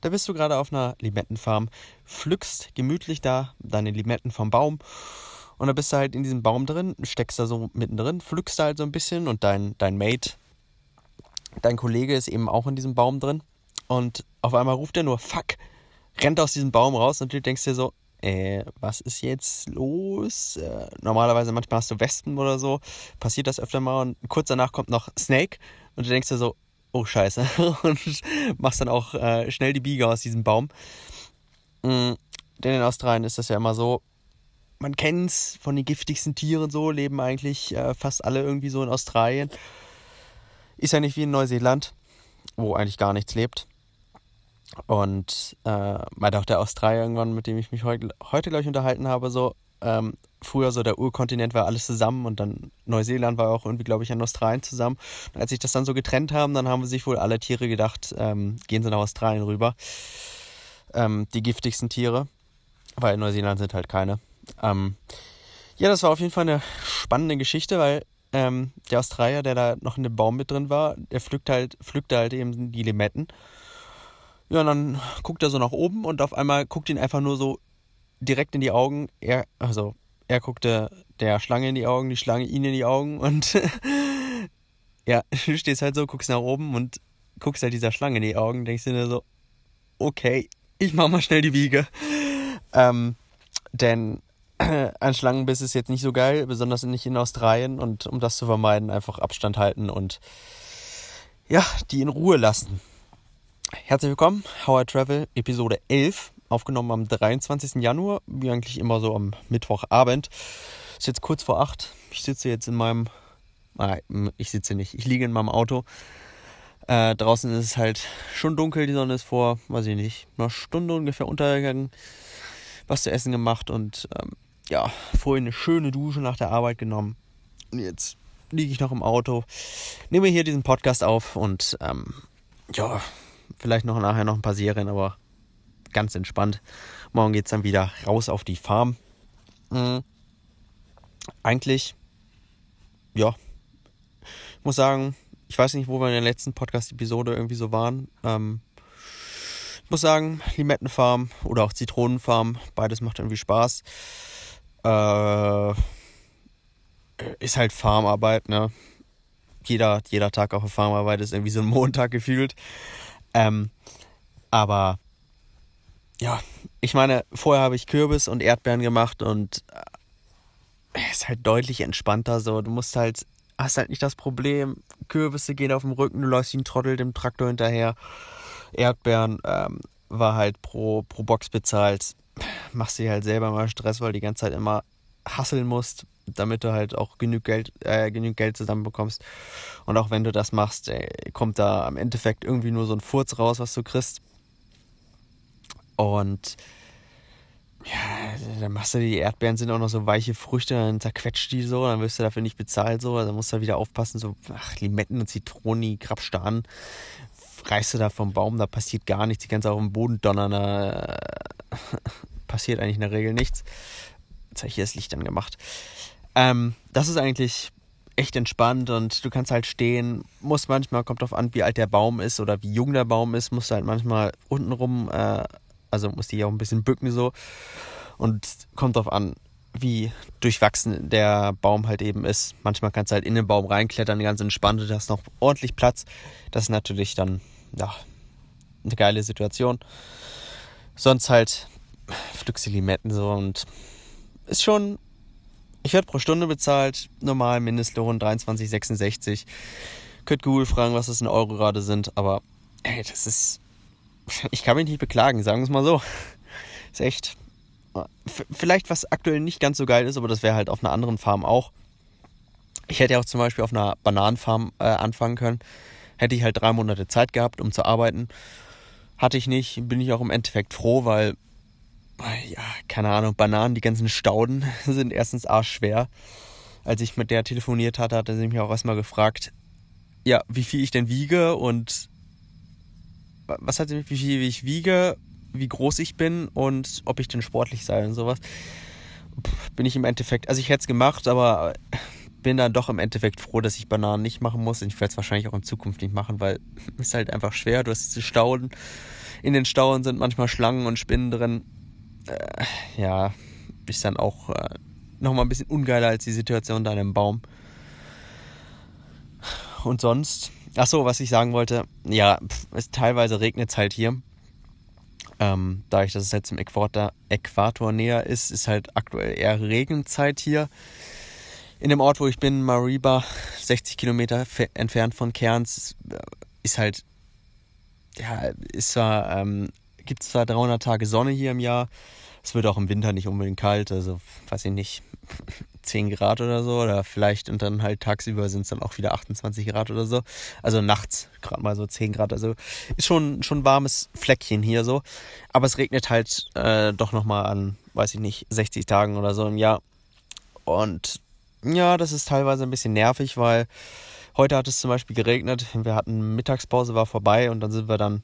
Da bist du gerade auf einer Limettenfarm, pflückst gemütlich da deine Limetten vom Baum und da bist du halt in diesem Baum drin, steckst da so mittendrin, pflückst da halt so ein bisschen und dein, dein Mate, dein Kollege ist eben auch in diesem Baum drin und auf einmal ruft er nur Fuck, rennt aus diesem Baum raus und du denkst dir so, äh, was ist jetzt los? Äh, normalerweise manchmal hast du Wespen oder so, passiert das öfter mal und kurz danach kommt noch Snake und du denkst dir so, oh scheiße, und machst dann auch äh, schnell die Biege aus diesem Baum. Mhm. Denn in Australien ist das ja immer so, man kennt's von den giftigsten Tieren so, leben eigentlich äh, fast alle irgendwie so in Australien. Ist ja nicht wie in Neuseeland, wo eigentlich gar nichts lebt. Und äh, meinte auch der Australier irgendwann, mit dem ich mich heute, heute glaube unterhalten habe, so, ähm, früher so der Urkontinent war alles zusammen und dann Neuseeland war auch irgendwie, glaube ich, an Australien zusammen. Und als sich das dann so getrennt haben, dann haben sich wohl alle Tiere gedacht, ähm, gehen sie nach Australien rüber. Ähm, die giftigsten Tiere, weil in Neuseeland sind halt keine. Ähm, ja, das war auf jeden Fall eine spannende Geschichte, weil ähm, der Australier, der da noch in dem Baum mit drin war, der pflückt halt, pflückte halt eben die Limetten. Ja, und dann guckt er so nach oben und auf einmal guckt ihn einfach nur so direkt in die Augen. Er, also, er guckte der Schlange in die Augen, die Schlange ihn in die Augen und ja, du stehst halt so, guckst nach oben und guckst halt dieser Schlange in die Augen, denkst dir so, okay, ich mach mal schnell die Wiege. Ähm, denn ein Schlangenbiss ist jetzt nicht so geil, besonders nicht in Australien und um das zu vermeiden, einfach Abstand halten und ja, die in Ruhe lassen. Herzlich willkommen, How I Travel, Episode 11 aufgenommen am 23. Januar, wie eigentlich immer so am Mittwochabend. Ist jetzt kurz vor acht. Ich sitze jetzt in meinem, nein, ich sitze nicht, ich liege in meinem Auto. Äh, draußen ist es halt schon dunkel, die Sonne ist vor, weiß ich nicht, einer Stunde ungefähr untergegangen. Was zu essen gemacht und ähm, ja, vorhin eine schöne Dusche nach der Arbeit genommen. Und jetzt liege ich noch im Auto, nehme hier diesen Podcast auf und ähm, ja, vielleicht noch nachher noch ein paar Serien, aber ganz entspannt. Morgen geht es dann wieder raus auf die Farm. Mhm. Eigentlich, ja, ich muss sagen, ich weiß nicht, wo wir in der letzten Podcast-Episode irgendwie so waren. Ähm, ich muss sagen, Limettenfarm oder auch Zitronenfarm, beides macht irgendwie Spaß. Äh, ist halt Farmarbeit, ne? Jeder, jeder Tag auf der Farmarbeit ist irgendwie so ein Montag gefühlt. Ähm, aber ja, ich meine, vorher habe ich Kürbis und Erdbeeren gemacht und äh, ist halt deutlich entspannter so. Du musst halt, hast halt nicht das Problem, Kürbisse gehen auf dem Rücken, du läufst wie ein Trottel dem Traktor hinterher. Erdbeeren ähm, war halt pro, pro Box bezahlt. Machst dir halt selber mal Stress, weil du die ganze Zeit immer hasseln musst, damit du halt auch genug Geld, äh, genug Geld zusammenbekommst. Und auch wenn du das machst, ey, kommt da am Endeffekt irgendwie nur so ein Furz raus, was du kriegst. Und ja, dann machst du die Erdbeeren sind auch noch so weiche Früchte, dann zerquetscht die so, dann wirst du dafür nicht bezahlt so, also musst du wieder aufpassen, so ach, Limetten und Zitronen, Krabstan, reißt du da vom Baum, da passiert gar nichts, die kannst du auf dem Boden donnern, da passiert eigentlich in der Regel nichts. Jetzt habe ich hier das Licht angemacht. Ähm, das ist eigentlich echt entspannt und du kannst halt stehen, muss manchmal, kommt drauf an, wie alt der Baum ist oder wie jung der Baum ist, musst du halt manchmal untenrum, äh, also musst dich auch ein bisschen bücken so und kommt drauf an, wie durchwachsen der Baum halt eben ist. Manchmal kannst du halt in den Baum reinklettern, ganz entspannt, du hast noch ordentlich Platz. Das ist natürlich dann, ja, eine geile Situation. Sonst halt pflückst du Limetten so und ist schon ich werde pro Stunde bezahlt, normal Mindestlohn 23,66. Könnt Google fragen, was das in Euro gerade sind, aber ey, das ist. Ich kann mich nicht beklagen, sagen wir es mal so. Ist echt. Vielleicht was aktuell nicht ganz so geil ist, aber das wäre halt auf einer anderen Farm auch. Ich hätte ja auch zum Beispiel auf einer Bananenfarm äh, anfangen können. Hätte ich halt drei Monate Zeit gehabt, um zu arbeiten. Hatte ich nicht, bin ich auch im Endeffekt froh, weil ja, keine Ahnung, Bananen, die ganzen Stauden sind erstens arschschwer. Als ich mit der telefoniert hatte, hatte sie mich auch erstmal gefragt, ja, wie viel ich denn wiege und was hat wie viel ich wiege, wie groß ich bin und ob ich denn sportlich sei und sowas. Bin ich im Endeffekt, also ich hätte es gemacht, aber bin dann doch im Endeffekt froh, dass ich Bananen nicht machen muss. Ich werde es wahrscheinlich auch in Zukunft nicht machen, weil es ist halt einfach schwer. Du hast diese Stauden In den Stauen sind manchmal Schlangen und Spinnen drin. Äh, ja, ist dann auch äh, nochmal ein bisschen ungeiler als die Situation da in einem Baum. Und sonst, ach so, was ich sagen wollte, ja, es teilweise regnet es halt hier. Ähm, dadurch, dass es jetzt im Äquator, Äquator näher ist, ist halt aktuell eher Regenzeit hier. In dem Ort, wo ich bin, Mariba, 60 Kilometer entfernt von Cairns, ist halt, ja, ist zwar, ähm, gibt es zwar 300 Tage Sonne hier im Jahr, es wird auch im Winter nicht unbedingt kalt, also weiß ich nicht, 10 Grad oder so, oder vielleicht und dann halt tagsüber sind es dann auch wieder 28 Grad oder so. Also nachts gerade mal so 10 Grad, also ist schon schon warmes Fleckchen hier so. Aber es regnet halt äh, doch nochmal an, weiß ich nicht, 60 Tagen oder so im Jahr. Und ja, das ist teilweise ein bisschen nervig, weil heute hat es zum Beispiel geregnet. Wir hatten Mittagspause, war vorbei und dann sind wir dann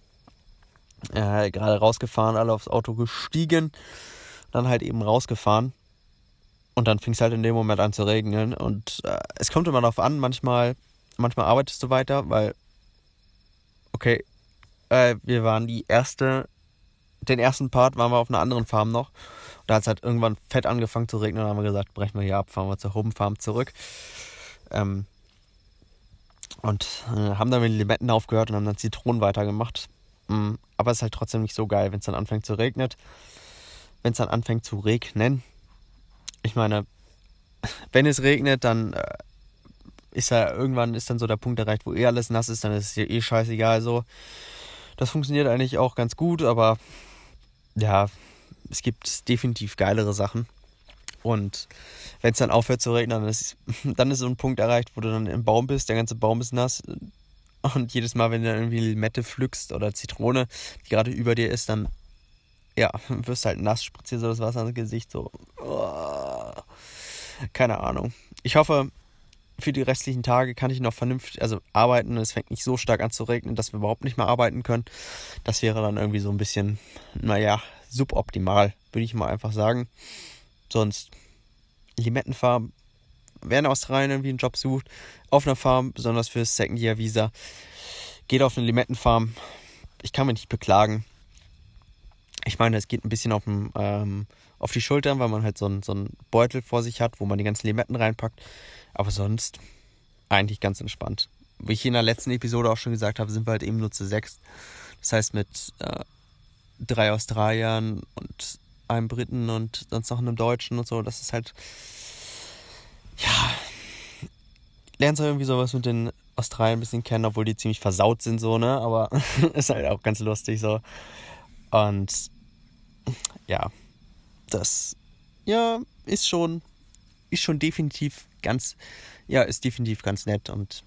äh, gerade rausgefahren, alle aufs Auto gestiegen, dann halt eben rausgefahren. Und dann fing es halt in dem Moment an zu regnen. Und äh, es kommt immer darauf an, manchmal, manchmal arbeitest du weiter, weil, okay, äh, wir waren die erste, den ersten Part waren wir auf einer anderen Farm noch. Und da hat es halt irgendwann fett angefangen zu regnen. Und dann haben wir gesagt, brechen wir hier ab, fahren wir zur Home Farm zurück. Ähm, und äh, haben dann mit den Limetten aufgehört und haben dann Zitronen weitergemacht. Mm, aber es ist halt trotzdem nicht so geil, wenn es dann anfängt zu regnen. Wenn es dann anfängt zu regnen. Ich meine, wenn es regnet, dann äh, ist ja irgendwann ist dann so der Punkt erreicht, wo eh alles nass ist, dann ist es eh scheißegal so. Das funktioniert eigentlich auch ganz gut, aber ja, es gibt definitiv geilere Sachen. Und wenn es dann aufhört zu regnen, dann ist, dann ist so ein Punkt erreicht, wo du dann im Baum bist, der ganze Baum ist nass und jedes Mal, wenn du dann irgendwie Limette pflückst oder Zitrone, die gerade über dir ist, dann ja, wirst halt nass, spritzt dir so das Wasser ins Gesicht, so. Oh, keine Ahnung. Ich hoffe, für die restlichen Tage kann ich noch vernünftig, also arbeiten. Es fängt nicht so stark an zu regnen, dass wir überhaupt nicht mehr arbeiten können. Das wäre dann irgendwie so ein bisschen, naja, suboptimal, würde ich mal einfach sagen. Sonst Limettenfarm wer in Australien irgendwie einen Job sucht, auf einer Farm, besonders fürs Second Year Visa, geht auf eine Limettenfarm. Ich kann mich nicht beklagen. Ich meine, es geht ein bisschen auf, dem, ähm, auf die Schultern, weil man halt so einen, so Beutel vor sich hat, wo man die ganzen Limetten reinpackt. Aber sonst eigentlich ganz entspannt. Wie ich in der letzten Episode auch schon gesagt habe, sind wir halt eben nur zu sechs. Das heißt, mit äh, drei Australiern und einem Briten und sonst noch einem Deutschen und so, das ist halt ja, lernst du irgendwie sowas mit den Australien ein bisschen kennen, obwohl die ziemlich versaut sind, so, ne? Aber ist halt auch ganz lustig so. Und ja, das, ja, ist schon, ist schon definitiv ganz, ja, ist definitiv ganz nett. Und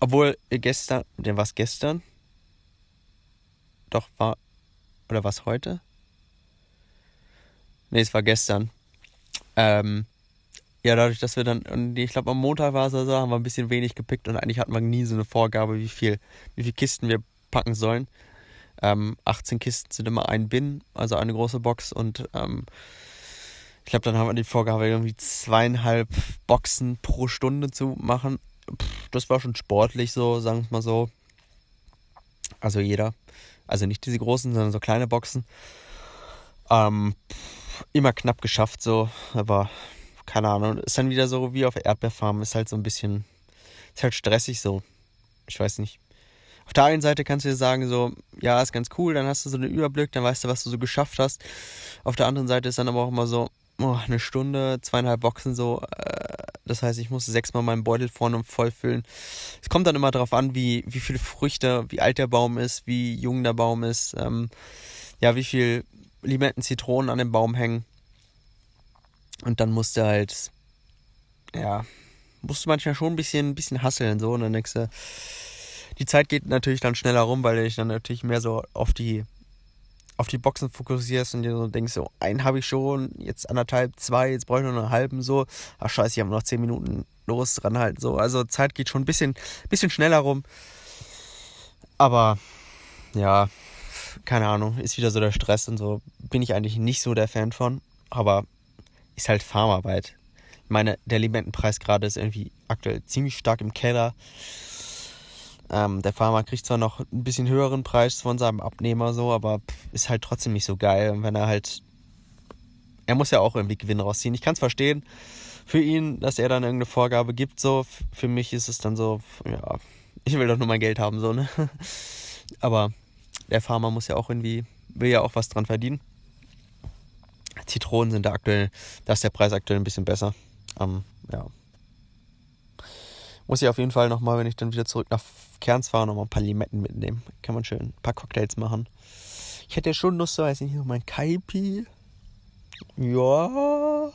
obwohl gestern, der was gestern? Doch, war, oder was heute? Ne, es war gestern. Ähm, ja, dadurch, dass wir dann, ich glaube am Montag war es oder so, haben wir ein bisschen wenig gepickt und eigentlich hatten wir nie so eine Vorgabe, wie viel, wie viele Kisten wir packen sollen. Ähm, 18 Kisten sind immer ein Bin, also eine große Box und ähm, ich glaube, dann haben wir die Vorgabe, irgendwie zweieinhalb Boxen pro Stunde zu machen. Pff, das war schon sportlich so, sagen wir mal so. Also jeder. Also nicht diese großen, sondern so kleine Boxen. Ähm, pff, immer knapp geschafft so, aber keine Ahnung, ist dann wieder so wie auf Erdbeerfarm, ist halt so ein bisschen, ist halt stressig so. Ich weiß nicht. Auf der einen Seite kannst du dir sagen, so, ja, ist ganz cool, dann hast du so einen Überblick, dann weißt du, was du so geschafft hast. Auf der anderen Seite ist dann aber auch immer so, oh, eine Stunde, zweieinhalb Boxen so. Äh, das heißt, ich muss sechsmal meinen Beutel vorne und voll. Es kommt dann immer darauf an, wie, wie viele Früchte, wie alt der Baum ist, wie jung der Baum ist, ähm, ja, wie viel Limetten, Zitronen an dem Baum hängen. Und dann musste halt, ja, musste manchmal schon ein bisschen, ein bisschen hasseln, so. Und dann denkst du, die Zeit geht natürlich dann schneller rum, weil du dich dann natürlich mehr so auf die, auf die Boxen fokussierst und dir so denkst, so, einen habe ich schon, jetzt anderthalb, zwei, jetzt brauche ich noch einen halben, so. Ach scheiße, ich habe noch zehn Minuten los dran halt, so. Also Zeit geht schon ein bisschen, bisschen schneller rum. Aber, ja, keine Ahnung, ist wieder so der Stress und so. Bin ich eigentlich nicht so der Fan von. Aber ist halt Farmarbeit. Ich meine, der Limettenpreis gerade ist irgendwie aktuell ziemlich stark im Keller. Ähm, der Farmer kriegt zwar noch ein bisschen höheren Preis von seinem Abnehmer so, aber ist halt trotzdem nicht so geil. Wenn er halt. Er muss ja auch irgendwie Gewinn rausziehen. Ich kann es verstehen für ihn, dass er dann irgendeine Vorgabe gibt. So, für mich ist es dann so, ja, ich will doch nur mein Geld haben, so, ne? Aber der Farmer muss ja auch irgendwie, will ja auch was dran verdienen. Zitronen sind da aktuell, da ist der Preis aktuell ein bisschen besser. Ähm, ja. Muss ich auf jeden Fall nochmal, wenn ich dann wieder zurück nach Kerns fahre, nochmal ein paar Limetten mitnehmen. Kann man schön ein paar Cocktails machen. Ich hätte ja schon Lust, so, weiß nicht, so mein Kaipi. Ja.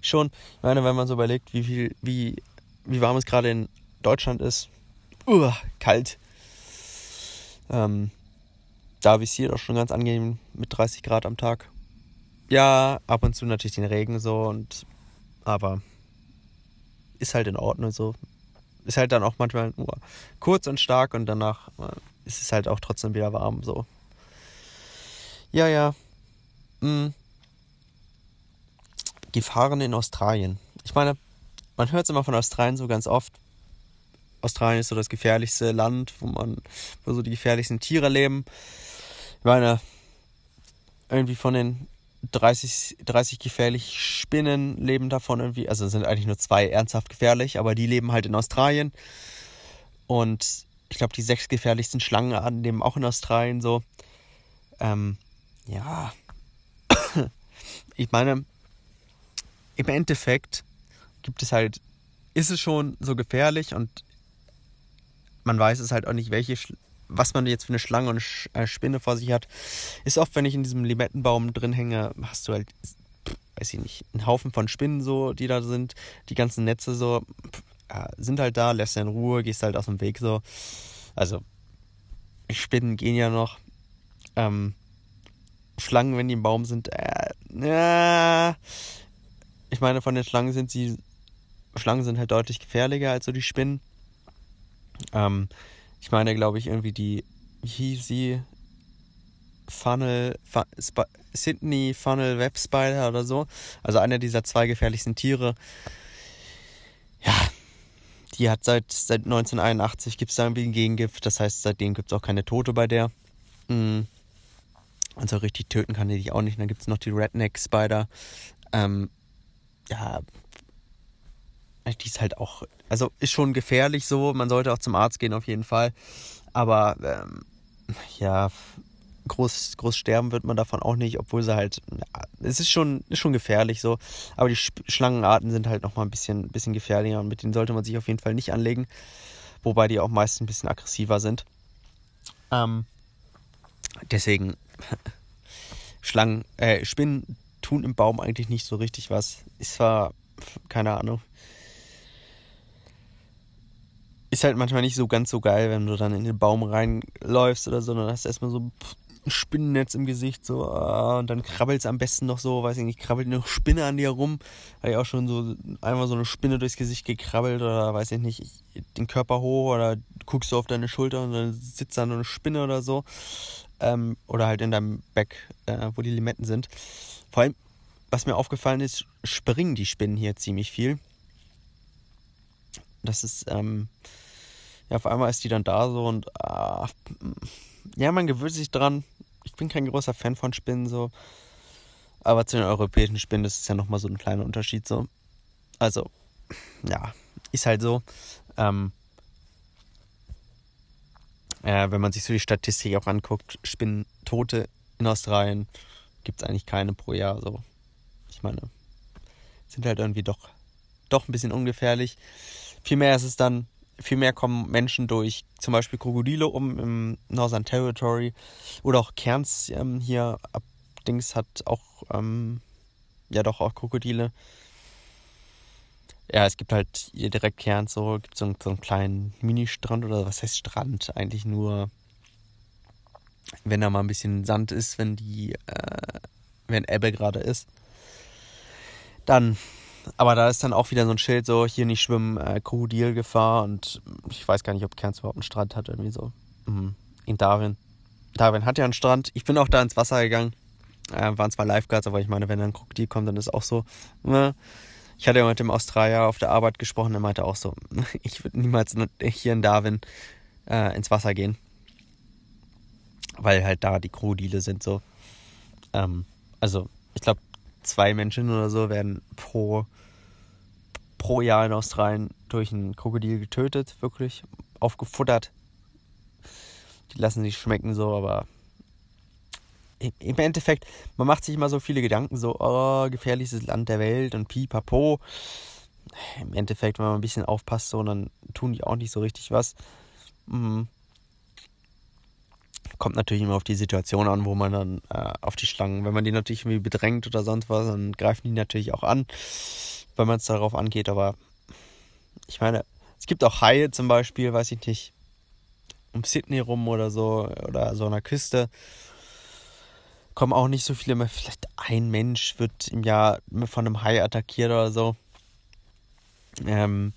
Schon, ich meine, wenn man so überlegt, wie viel, wie, wie warm es gerade in Deutschland ist. Uh, kalt. Ähm, da visiert auch schon ganz angenehm mit 30 Grad am Tag. Ja, ab und zu natürlich den Regen so und aber ist halt in Ordnung so. Ist halt dann auch manchmal nur kurz und stark und danach äh, ist es halt auch trotzdem wieder warm so. Ja, ja. Hm. Gefahren in Australien. Ich meine, man hört es immer von Australien so ganz oft. Australien ist so das gefährlichste Land, wo man, wo so die gefährlichsten Tiere leben. Ich meine, irgendwie von den 30, 30 gefährlich Spinnen leben davon irgendwie, also sind eigentlich nur zwei ernsthaft gefährlich, aber die leben halt in Australien. Und ich glaube, die sechs gefährlichsten Schlangenarten leben auch in Australien so. Ähm, ja. ich meine, im Endeffekt gibt es halt, ist es schon so gefährlich und man weiß es halt auch nicht, welche, was man jetzt für eine Schlange und eine Spinne vor sich hat. Ist oft, wenn ich in diesem Limettenbaum drin hänge, hast du halt, weiß ich nicht, einen Haufen von Spinnen so, die da sind. Die ganzen Netze so, sind halt da, lässt du in Ruhe, gehst halt aus dem Weg so. Also, Spinnen gehen ja noch. Ähm, Schlangen, wenn die im Baum sind, äh, äh, ich meine, von den Schlangen sind sie, Schlangen sind halt deutlich gefährlicher als so die Spinnen. Ähm, ich meine, glaube ich, irgendwie die, sie? Funnel, Fun, Sydney Funnel Web Spider oder so. Also einer dieser zwei gefährlichsten Tiere. Ja, die hat seit, seit 1981 gibt es da irgendwie ein Gegengift. Das heißt, seitdem gibt es auch keine Tote bei der. Mhm. Also richtig töten kann die dich auch nicht. dann gibt es noch die Redneck Spider. Ähm, ja, die ist halt auch, also ist schon gefährlich so. Man sollte auch zum Arzt gehen auf jeden Fall. Aber ähm, ja, groß, groß sterben wird man davon auch nicht, obwohl sie halt, es ist schon, ist schon gefährlich so. Aber die Schlangenarten sind halt nochmal ein bisschen, bisschen gefährlicher und mit denen sollte man sich auf jeden Fall nicht anlegen. Wobei die auch meist ein bisschen aggressiver sind. Ähm, deswegen, Schlangen, äh, Spinnen tun im Baum eigentlich nicht so richtig was. Ist zwar, keine Ahnung, ist halt manchmal nicht so ganz so geil, wenn du dann in den Baum reinläufst oder so, dann hast du erstmal so ein Spinnennetz im Gesicht, so, ah, und dann krabbelt es am besten noch so, weiß ich nicht, krabbelt noch Spinne an dir rum. Hatte ich auch schon so einmal so eine Spinne durchs Gesicht gekrabbelt oder weiß ich nicht, den Körper hoch oder guckst du auf deine Schulter und dann sitzt da eine Spinne oder so. Ähm, oder halt in deinem Back, äh, wo die Limetten sind. Vor allem, was mir aufgefallen ist, springen die Spinnen hier ziemlich viel. Das ist, ähm, ja, auf einmal ist die dann da so und, ah, ja, man gewöhnt sich dran. Ich bin kein großer Fan von Spinnen so. Aber zu den europäischen Spinnen ist es ja nochmal so ein kleiner Unterschied so. Also, ja, ist halt so. Ähm, äh, wenn man sich so die Statistik auch anguckt, Spinnentote in Australien gibt es eigentlich keine pro Jahr. So, ich meine, sind halt irgendwie doch, doch ein bisschen ungefährlich. Vielmehr ist es dann, vielmehr kommen Menschen durch zum Beispiel Krokodile um im Northern Territory oder auch Cairns ähm, hier Dings hat auch, ähm, ja doch auch Krokodile. Ja, es gibt halt hier direkt Cairns so, gibt so so einen kleinen Mini-Strand oder was heißt Strand? Eigentlich nur, wenn da mal ein bisschen Sand ist, wenn die, äh, wenn Ebbe gerade ist. Dann aber da ist dann auch wieder so ein Schild, so hier nicht schwimmen, äh, Krokodilgefahr und ich weiß gar nicht, ob Cairns überhaupt einen Strand hat, irgendwie so. Mhm. In Darwin. Darwin hat ja einen Strand. Ich bin auch da ins Wasser gegangen. Äh, waren zwar Lifeguards, aber ich meine, wenn ein Krokodil kommt, dann ist auch so. Ne? Ich hatte ja mit dem Australier auf der Arbeit gesprochen, der meinte auch so, ich würde niemals hier in Darwin äh, ins Wasser gehen. Weil halt da die Krokodile sind so. Ähm, also, ich glaube, zwei Menschen oder so werden pro, pro Jahr in Australien durch ein Krokodil getötet, wirklich aufgefuttert. Die lassen sich schmecken so, aber im Endeffekt, man macht sich immer so viele Gedanken, so, oh, gefährlichstes Land der Welt und pipapo. Im Endeffekt, wenn man ein bisschen aufpasst, so, dann tun die auch nicht so richtig was. Mhm. Kommt natürlich immer auf die Situation an, wo man dann äh, auf die Schlangen, wenn man die natürlich irgendwie bedrängt oder sonst was, dann greifen die natürlich auch an, wenn man es darauf angeht. Aber ich meine, es gibt auch Haie zum Beispiel, weiß ich nicht, um Sydney rum oder so, oder so einer Küste kommen auch nicht so viele mehr. Vielleicht ein Mensch wird im Jahr von einem Hai attackiert oder so. Ähm,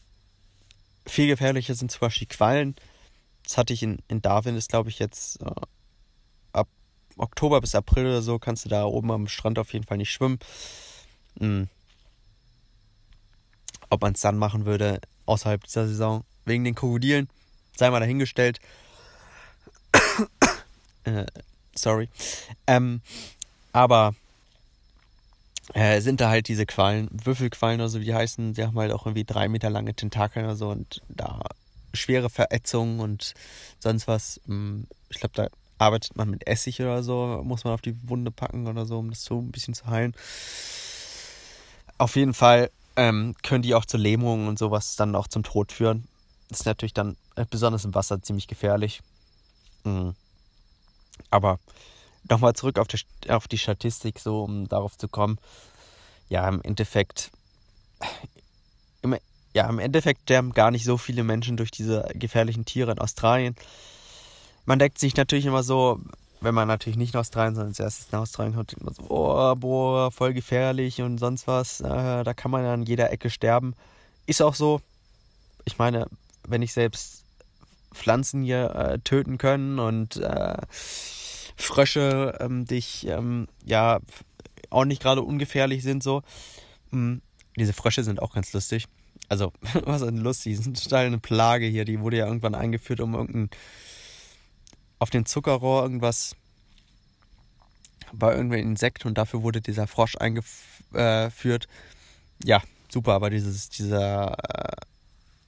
viel gefährlicher sind zum Beispiel Quallen. Das hatte ich in, in Darwin, ist glaube ich jetzt äh, ab Oktober bis April oder so, kannst du da oben am Strand auf jeden Fall nicht schwimmen. Hm. Ob man es dann machen würde, außerhalb dieser Saison, wegen den Krokodilen, sei mal dahingestellt. äh, sorry. Ähm, aber äh, sind da halt diese Quallen, Würfelquallen oder so, wie die heißen, die haben halt auch irgendwie drei Meter lange Tentakel oder so und da schwere Verätzungen und sonst was. Ähm, ich glaube, da arbeitet man mit Essig oder so, muss man auf die Wunde packen oder so, um das so ein bisschen zu heilen. Auf jeden Fall ähm, können die auch zu Lähmungen und sowas dann auch zum Tod führen. Das ist natürlich dann äh, besonders im Wasser ziemlich gefährlich. Mhm. Aber nochmal zurück auf die, auf die Statistik, so um darauf zu kommen. Ja, im Endeffekt, im, ja, im Endeffekt sterben gar nicht so viele Menschen durch diese gefährlichen Tiere in Australien. Man denkt sich natürlich immer so, wenn man natürlich nicht in Australien, sondern erstes nach Australien kommt, immer so, oh, boah, voll gefährlich und sonst was. Äh, da kann man an jeder Ecke sterben. Ist auch so. Ich meine, wenn ich selbst Pflanzen hier äh, töten können und äh, Frösche, ähm, dich ähm, ja auch nicht gerade ungefährlich sind so. Mhm. Diese Frösche sind auch ganz lustig. Also, was ist lustig? Sind total eine Plage hier. Die wurde ja irgendwann eingeführt, um irgendein auf dem Zuckerrohr irgendwas bei irgendwelchen Insekten und dafür wurde dieser Frosch eingeführt. Ja, super, aber dieses, dieser, äh,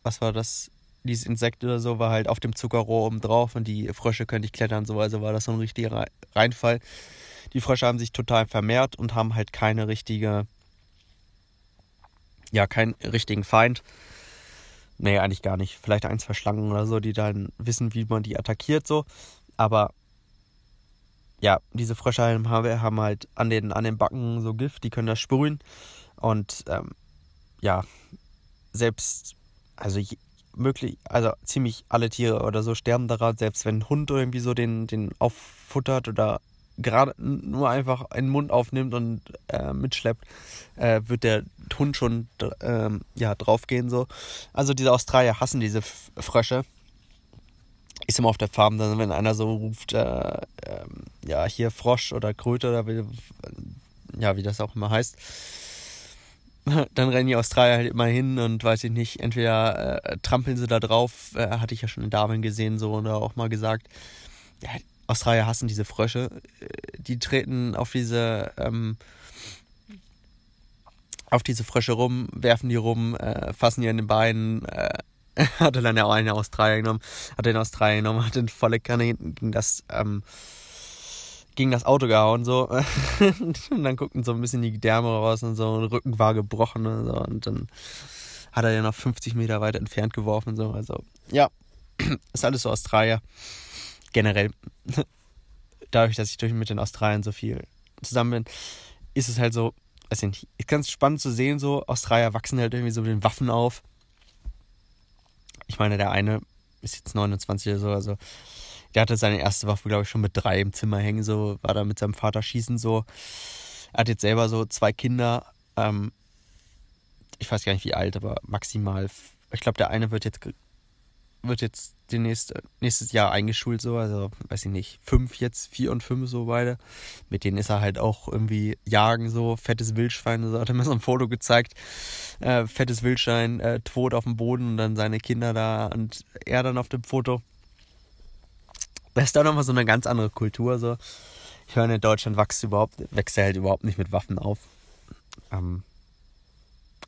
was war das? dieses Insekt oder so war halt auf dem Zuckerrohr oben drauf und die Frösche können nicht klettern, so also war das so ein richtiger Reinfall. Die Frösche haben sich total vermehrt und haben halt keine richtige, ja, keinen richtigen Feind. Nee, eigentlich gar nicht. Vielleicht ein, zwei Schlangen oder so, die dann wissen, wie man die attackiert, so. Aber ja, diese Frösche haben halt an den, an den Backen so Gift, die können das sprühen. Und ähm, ja, selbst, also möglich, also ziemlich alle Tiere oder so sterben daran, selbst wenn ein Hund irgendwie so den, den auffuttert oder gerade nur einfach einen Mund aufnimmt und äh, mitschleppt, äh, wird der Hund schon äh, ja, draufgehen so. Also diese Australier hassen diese Frösche. Ist immer auf der Farm, dann wenn einer so ruft, äh, ähm, ja, hier Frosch oder Kröte oder wie, ja, wie das auch immer heißt, dann rennen die Australier halt immer hin und weiß ich nicht, entweder äh, trampeln sie da drauf, äh, hatte ich ja schon in Darwin gesehen, so oder auch mal gesagt. Ja, Australier hassen diese Frösche. Äh, die treten auf diese, ähm, auf diese Frösche rum, werfen die rum, äh, fassen die an den Beinen. Äh, hatte dann ja auch einen Australier genommen, hat den Australier genommen, hat den volle Kanne hinten gegen das, ähm, gegen das Auto gehauen, so. und dann guckten so ein bisschen die Därme raus und so, und Rücken war gebrochen und so. Und dann hat er ja noch 50 Meter weiter entfernt geworfen, so. Also, ja, ist alles so Australier. Generell, dadurch, dass ich durch mit den Australiern so viel zusammen bin, ist es halt so, nicht, ist ganz spannend zu sehen, so, Australier wachsen halt irgendwie so mit den Waffen auf. Ich meine, der eine ist jetzt 29 oder so, also der hatte seine erste Waffe, glaube ich, schon mit drei im Zimmer hängen, so, war da mit seinem Vater schießen, so. Er hat jetzt selber so zwei Kinder, ähm, ich weiß gar nicht wie alt, aber maximal, ich glaube, der eine wird jetzt, wird jetzt demnächst, nächstes Jahr eingeschult, so, also, weiß ich nicht, fünf jetzt, vier und fünf, so beide. Mit denen ist er halt auch irgendwie jagen, so, fettes Wildschwein, so, hat er mir so ein Foto gezeigt, äh, fettes Wildschwein, äh, tot auf dem Boden und dann seine Kinder da und er dann auf dem Foto Das ist doch nochmal so eine ganz andere Kultur. So. Ich höre, in Deutschland wächst überhaupt, wächst er halt überhaupt nicht mit Waffen auf. Ähm,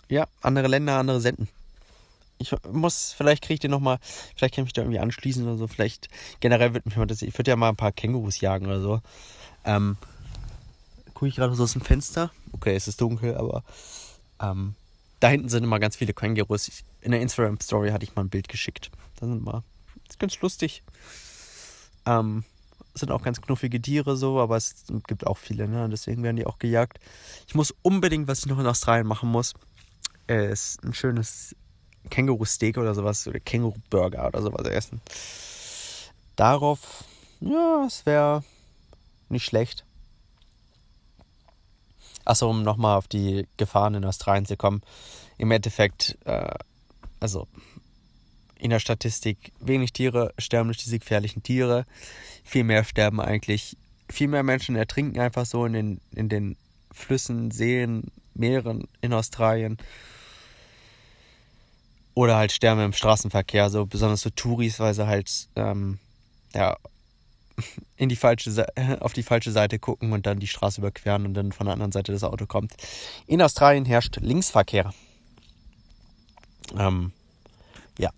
ja, andere Länder, andere Senden. Ich muss, vielleicht kriege ich den nochmal, vielleicht kann ich mich da irgendwie anschließen oder so. Vielleicht generell wird mich mal das, ich würde ja mal ein paar Kängurus jagen oder so. Ähm, gucke ich gerade so aus dem Fenster. Okay, es ist dunkel, aber ähm, da hinten sind immer ganz viele Kängurus. In der Instagram-Story hatte ich mal ein Bild geschickt. Da sind mal, ist ganz lustig. Ähm, sind auch ganz knuffige Tiere so, aber es gibt auch viele, ne? Deswegen werden die auch gejagt. Ich muss unbedingt, was ich noch in Australien machen muss, ist ein schönes Känguru-Steak oder sowas oder Känguru-Burger oder sowas essen. Darauf, ja, es wäre nicht schlecht. Achso, um nochmal auf die Gefahren in Australien zu kommen. Im Endeffekt, äh, also in der Statistik, wenig Tiere sterben durch diese gefährlichen Tiere. Viel mehr sterben eigentlich, viel mehr Menschen ertrinken einfach so in den, in den Flüssen, Seen, Meeren in Australien. Oder halt sterben im Straßenverkehr, so besonders so Touris, weil sie halt ähm, ja, in die falsche auf die falsche Seite gucken und dann die Straße überqueren und dann von der anderen Seite das Auto kommt. In Australien herrscht Linksverkehr. Ähm, ja.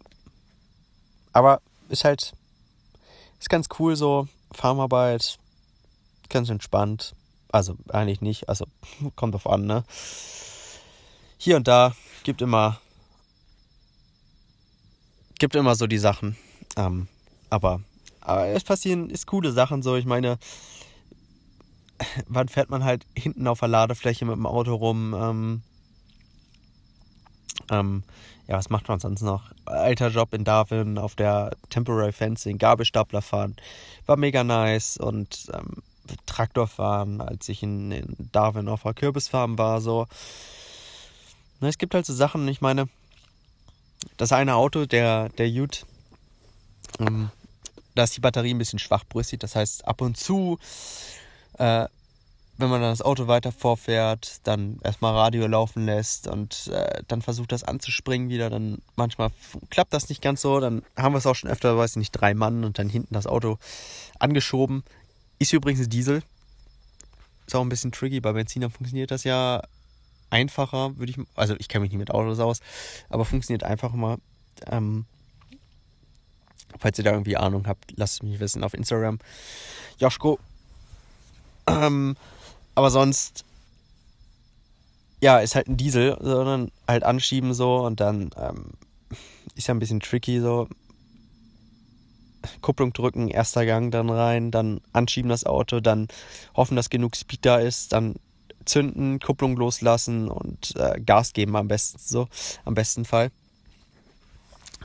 Aber ist halt, ist ganz cool so, Farmarbeit, ganz entspannt. Also eigentlich nicht, also kommt drauf an, ne? Hier und da gibt immer, gibt immer so die Sachen. Ähm, aber aber es passieren ist coole Sachen so. Ich meine, wann fährt man halt hinten auf der Ladefläche mit dem Auto rum? Ähm, ähm, ja, was macht man sonst noch? Alter Job in Darwin auf der Temporary Fencing, Gabelstapler fahren. War mega nice und ähm, Traktor fahren, als ich in, in Darwin auf der Kürbisfarm war. So. Na, es gibt halt so Sachen, ich meine, das eine Auto, der, der Ute, ähm, da ist die Batterie ein bisschen schwachbrüstig. Das heißt, ab und zu, äh, wenn man dann das Auto weiter vorfährt, dann erstmal Radio laufen lässt und äh, dann versucht das anzuspringen wieder, dann manchmal klappt das nicht ganz so. Dann haben wir es auch schon öfter, weiß ich nicht, drei Mann und dann hinten das Auto angeschoben. Ist übrigens ein Diesel. Ist auch ein bisschen tricky. Bei Benziner funktioniert das ja einfacher, würde ich. Also ich kenne mich nicht mit Autos aus, aber funktioniert einfach mal. Ähm, Falls ihr da irgendwie Ahnung habt, lasst mich wissen auf Instagram. Joschko. Ähm, aber sonst, ja, ist halt ein Diesel, sondern halt anschieben so und dann ähm, ist ja ein bisschen tricky so. Kupplung drücken, erster Gang dann rein, dann anschieben das Auto, dann hoffen, dass genug Speed da ist, dann zünden, Kupplung loslassen und äh, Gas geben am besten so, am besten Fall.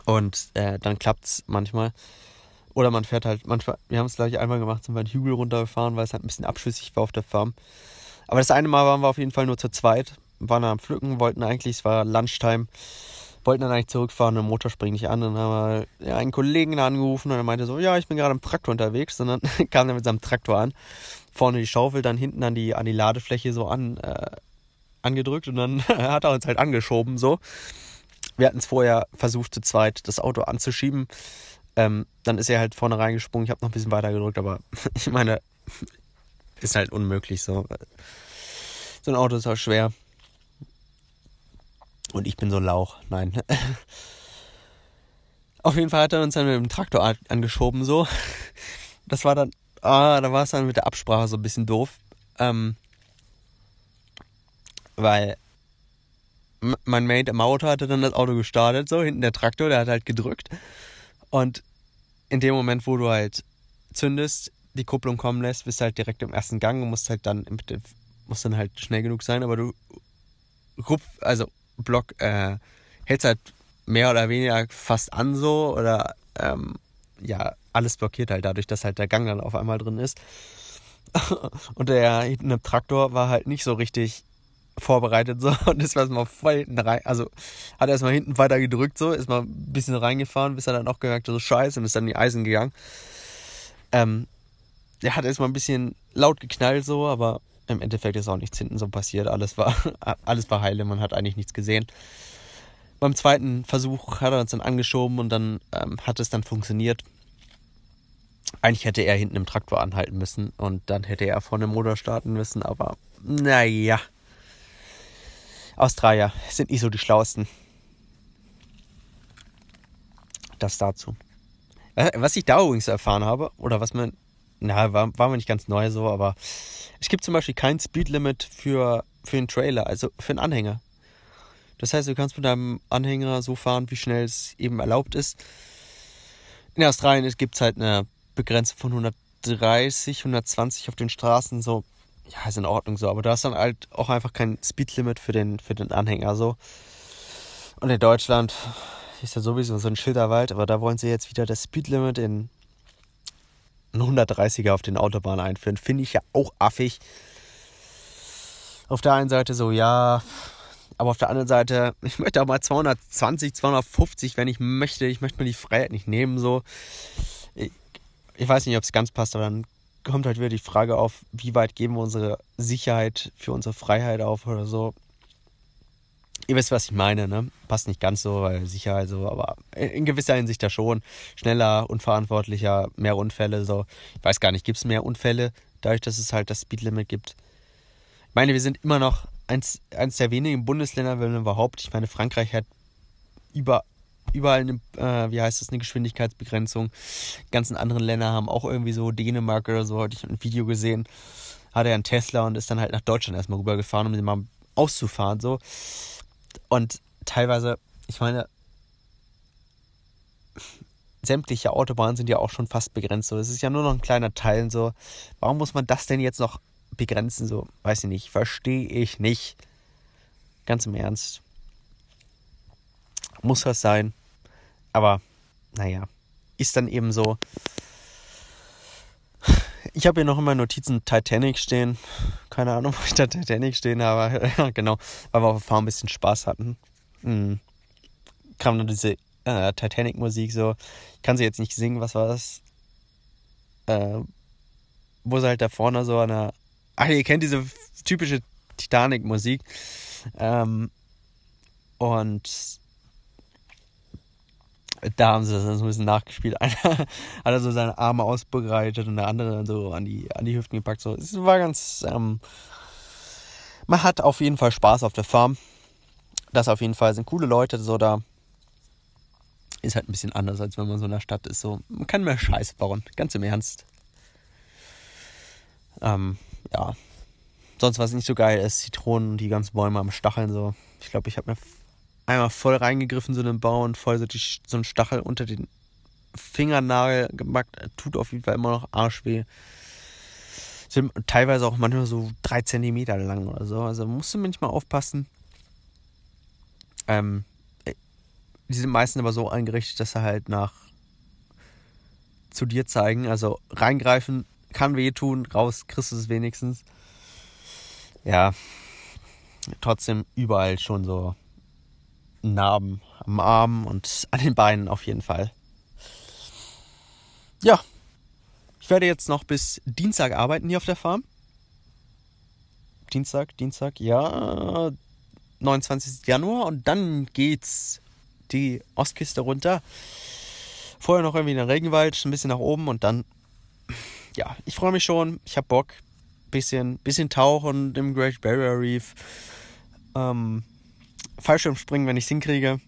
Und äh, dann klappt es manchmal. Oder man fährt halt, manchmal, wir haben es gleich einmal gemacht, sind wir einen Hügel runtergefahren, weil es halt ein bisschen abschüssig war auf der Farm. Aber das eine Mal waren wir auf jeden Fall nur zu zweit, waren am Pflücken, wollten eigentlich, es war Lunchtime, wollten dann eigentlich zurückfahren, der Motor springt nicht an. Dann haben wir einen Kollegen angerufen und er meinte so, ja, ich bin gerade im Traktor unterwegs. Und dann kam er mit seinem Traktor an, vorne die Schaufel, dann hinten an die, an die Ladefläche so an, äh, angedrückt und dann hat er uns halt angeschoben so. Wir hatten es vorher versucht, zu zweit das Auto anzuschieben. Ähm, dann ist er halt vorne reingesprungen. Ich habe noch ein bisschen weiter gedrückt, aber ich meine, ist halt unmöglich so. So ein Auto ist auch schwer. Und ich bin so Lauch. Nein. Auf jeden Fall hat er uns dann mit dem Traktor angeschoben, so. Das war dann, ah, da war es dann mit der Absprache so ein bisschen doof. Ähm, weil mein Mate im Auto hatte dann das Auto gestartet, so hinten der Traktor, der hat halt gedrückt. Und in dem Moment, wo du halt zündest, die Kupplung kommen lässt, bist du halt direkt im ersten Gang und musst halt dann, musst dann halt schnell genug sein, aber du rupf, also Block, äh, hältst halt mehr oder weniger fast an so oder ähm, ja, alles blockiert halt dadurch, dass halt der Gang dann auf einmal drin ist. und der hinten im Traktor war halt nicht so richtig vorbereitet so und ist erstmal voll hinten rein, also hat erstmal hinten weiter gedrückt so, ist mal ein bisschen reingefahren, bis er dann auch gemerkt hat, so scheiße und ist dann in die Eisen gegangen. Ähm, er hat erstmal ein bisschen laut geknallt so, aber im Endeffekt ist auch nichts hinten so passiert. Alles war, alles war heile, man hat eigentlich nichts gesehen. Beim zweiten Versuch hat er uns dann angeschoben und dann ähm, hat es dann funktioniert. Eigentlich hätte er hinten im Traktor anhalten müssen und dann hätte er vorne dem Motor starten müssen, aber naja. Australier sind nicht so die schlauesten. Das dazu. Was ich da übrigens erfahren habe, oder was man, na, war, war mir nicht ganz neu so, aber es gibt zum Beispiel kein Speedlimit für, für einen Trailer, also für einen Anhänger. Das heißt, du kannst mit deinem Anhänger so fahren, wie schnell es eben erlaubt ist. In Australien gibt es halt eine Begrenzung von 130, 120 auf den Straßen, so, ja, ist in Ordnung so, aber du hast dann halt auch einfach kein Speedlimit für den, für den Anhänger, so. Und in Deutschland ist ja sowieso so ein Schilderwald, aber da wollen sie jetzt wieder das Speedlimit in ein 130er auf den Autobahnen einführen. Finde ich ja auch affig. Auf der einen Seite so, ja, aber auf der anderen Seite, ich möchte auch mal 220, 250, wenn ich möchte. Ich möchte mir die Freiheit nicht nehmen, so. Ich, ich weiß nicht, ob es ganz passt, aber dann kommt halt wieder die Frage auf, wie weit geben wir unsere Sicherheit für unsere Freiheit auf oder so. Ihr wisst, was ich meine, ne? Passt nicht ganz so, weil Sicherheit so, aber in gewisser Hinsicht ja schon. Schneller, unverantwortlicher, mehr Unfälle, so. Ich weiß gar nicht, gibt es mehr Unfälle, dadurch, dass es halt das Speedlimit gibt? Ich meine, wir sind immer noch eins, eins der wenigen Bundesländer, wenn überhaupt. Ich meine, Frankreich hat über, überall eine, äh, wie heißt das, eine Geschwindigkeitsbegrenzung. Die ganzen anderen Länder haben auch irgendwie so Dänemark oder so, hatte ich ein Video gesehen. Hatte er einen Tesla und ist dann halt nach Deutschland erstmal rübergefahren, um den mal auszufahren, so. Und teilweise, ich meine, sämtliche Autobahnen sind ja auch schon fast begrenzt. So, das ist ja nur noch ein kleiner Teil. So, warum muss man das denn jetzt noch begrenzen? So, weiß ich nicht, verstehe ich nicht. Ganz im Ernst. Muss das sein? Aber, naja, ist dann eben so. Ich habe hier noch meinen Notizen Titanic stehen. Keine Ahnung, wo ich da Titanic stehen habe. genau, weil wir auf der Farm ein bisschen Spaß hatten. Mhm. Kam dann diese äh, Titanic-Musik so. Ich kann sie jetzt nicht singen, was war das? Äh, wo sie halt da vorne so an der. Ach, ihr kennt diese typische Titanic-Musik. Ähm, und da haben sie das so ein bisschen nachgespielt. Einer hat er so seine Arme ausbreitet und der andere so an die, an die Hüften gepackt. So, es war ganz. Ähm, man hat auf jeden Fall Spaß auf der Farm. Das auf jeden Fall sind coole Leute so da. Ist halt ein bisschen anders, als wenn man so in der Stadt ist. So, man kann mehr Scheiß bauen, ganz im Ernst. Ähm, ja. Sonst was nicht so geil ist, Zitronen und die ganzen Bäume am Stacheln so. Ich glaube, ich habe mir einmal voll reingegriffen, so einen Baum und voll so, die, so einen Stachel unter den Fingernagel gemacht. Tut auf jeden Fall immer noch arschweh. Sind teilweise auch manchmal so drei Zentimeter lang oder so. Also musst du manchmal aufpassen. Ähm, die sind meistens aber so eingerichtet, dass sie halt nach zu dir zeigen. Also reingreifen kann wehtun, raus kriegst du es wenigstens. Ja, trotzdem überall schon so Narben am Arm und an den Beinen auf jeden Fall. Ja, ich werde jetzt noch bis Dienstag arbeiten hier auf der Farm. Dienstag, Dienstag, ja, 29. Januar und dann geht's die Ostküste runter. Vorher noch irgendwie in den Regenwald, ein bisschen nach oben und dann, ja, ich freue mich schon, ich habe Bock. Bisschen, bisschen tauchen im Great Barrier Reef. Ähm, Fallschirmspringen, wenn ich es hinkriege.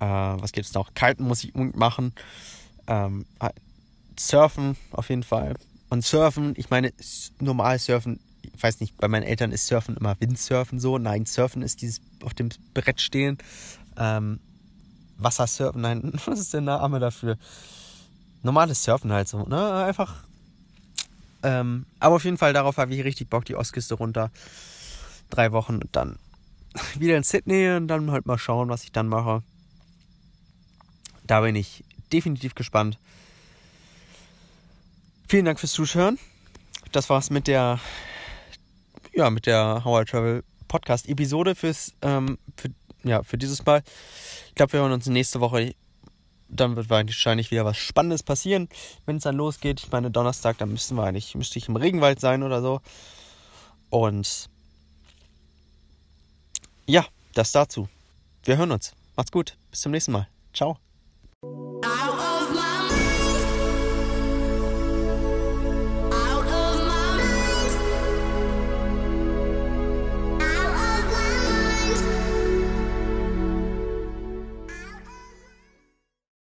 Äh, was es noch? Kiten muss ich machen. Ähm, äh, surfen auf jeden Fall. Und Surfen, ich meine, normal Surfen, ich weiß nicht, bei meinen Eltern ist Surfen immer Windsurfen so. Nein, Surfen ist dieses auf dem Brett stehen. Ähm, Wassersurfen, nein, was ist denn der Name dafür? Normales Surfen halt so, ne? Einfach. Ähm, aber auf jeden Fall, darauf habe ich richtig Bock, die Ostküste runter. Drei Wochen und dann wieder in Sydney und dann halt mal schauen, was ich dann mache. Da bin ich definitiv gespannt. Vielen Dank fürs Zuschauen. Das war's mit der, ja, mit der How Travel Podcast Episode fürs, ähm, für, ja, für dieses Mal. Ich glaube, wir hören uns nächste Woche. Dann wird wahrscheinlich wieder was Spannendes passieren, wenn es dann losgeht. Ich meine, Donnerstag, dann müssten wir eigentlich, müsste ich im Regenwald sein oder so. Und ja, das dazu. Wir hören uns. Macht's gut. Bis zum nächsten Mal. Ciao.